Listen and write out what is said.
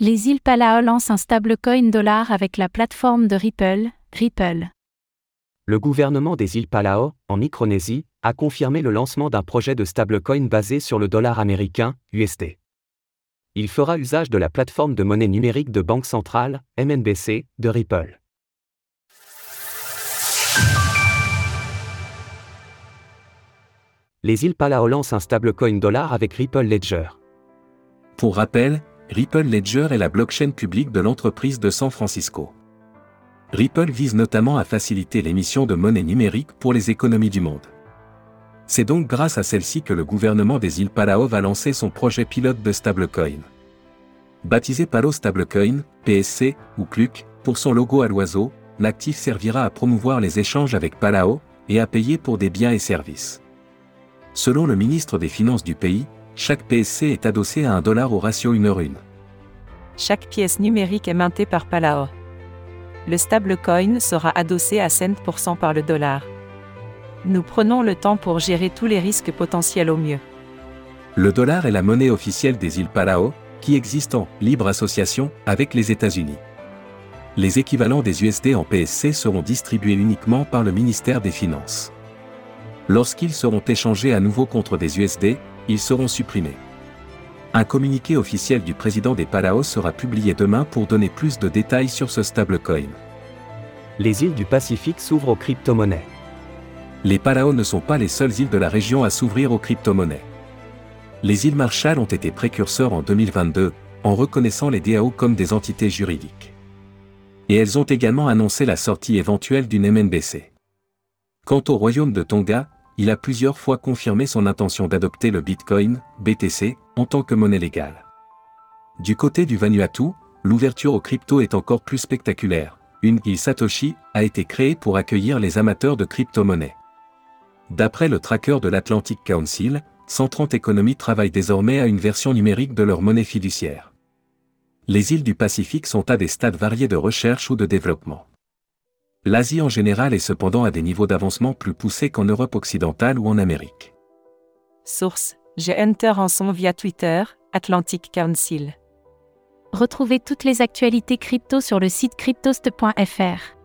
Les îles Palau lancent un stablecoin dollar avec la plateforme de Ripple, Ripple. Le gouvernement des îles Palau, en Micronésie, a confirmé le lancement d'un projet de stablecoin basé sur le dollar américain, USD. Il fera usage de la plateforme de monnaie numérique de banque centrale, MNBC, de Ripple. Les îles Palau lancent un stablecoin dollar avec Ripple Ledger. Pour rappel, Ripple Ledger est la blockchain publique de l'entreprise de San Francisco. Ripple vise notamment à faciliter l'émission de monnaie numérique pour les économies du monde. C'est donc grâce à celle-ci que le gouvernement des îles Palau va lancer son projet pilote de stablecoin. Baptisé Palo Stablecoin, PSC, ou PLUC, pour son logo à l'oiseau, l'actif servira à promouvoir les échanges avec Palau et à payer pour des biens et services. Selon le ministre des Finances du pays, chaque PSC est adossé à un dollar au ratio 1 heure 1. Chaque pièce numérique est mintée par Palao. Le stablecoin sera adossé à cent par le dollar. Nous prenons le temps pour gérer tous les risques potentiels au mieux. Le dollar est la monnaie officielle des îles Palau, qui existe en libre association avec les États-Unis. Les équivalents des USD en PSC seront distribués uniquement par le ministère des Finances. Lorsqu'ils seront échangés à nouveau contre des USD, ils seront supprimés. Un communiqué officiel du président des Palaos sera publié demain pour donner plus de détails sur ce stablecoin. Les îles du Pacifique s'ouvrent aux crypto-monnaies. Les Palaos ne sont pas les seules îles de la région à s'ouvrir aux crypto-monnaies. Les îles Marshall ont été précurseurs en 2022, en reconnaissant les DAO comme des entités juridiques. Et elles ont également annoncé la sortie éventuelle d'une MNBC. Quant au royaume de Tonga, il a plusieurs fois confirmé son intention d'adopter le Bitcoin, BTC, en tant que monnaie légale. Du côté du Vanuatu, l'ouverture aux crypto est encore plus spectaculaire. Une île Satoshi a été créée pour accueillir les amateurs de crypto-monnaies. D'après le tracker de l'Atlantic Council, 130 économies travaillent désormais à une version numérique de leur monnaie fiduciaire. Les îles du Pacifique sont à des stades variés de recherche ou de développement. L'Asie en général est cependant à des niveaux d'avancement plus poussés qu'en Europe occidentale ou en Amérique. Source J'ai Hunter en son via Twitter, Atlantic Council. Retrouvez toutes les actualités crypto sur le site cryptost.fr.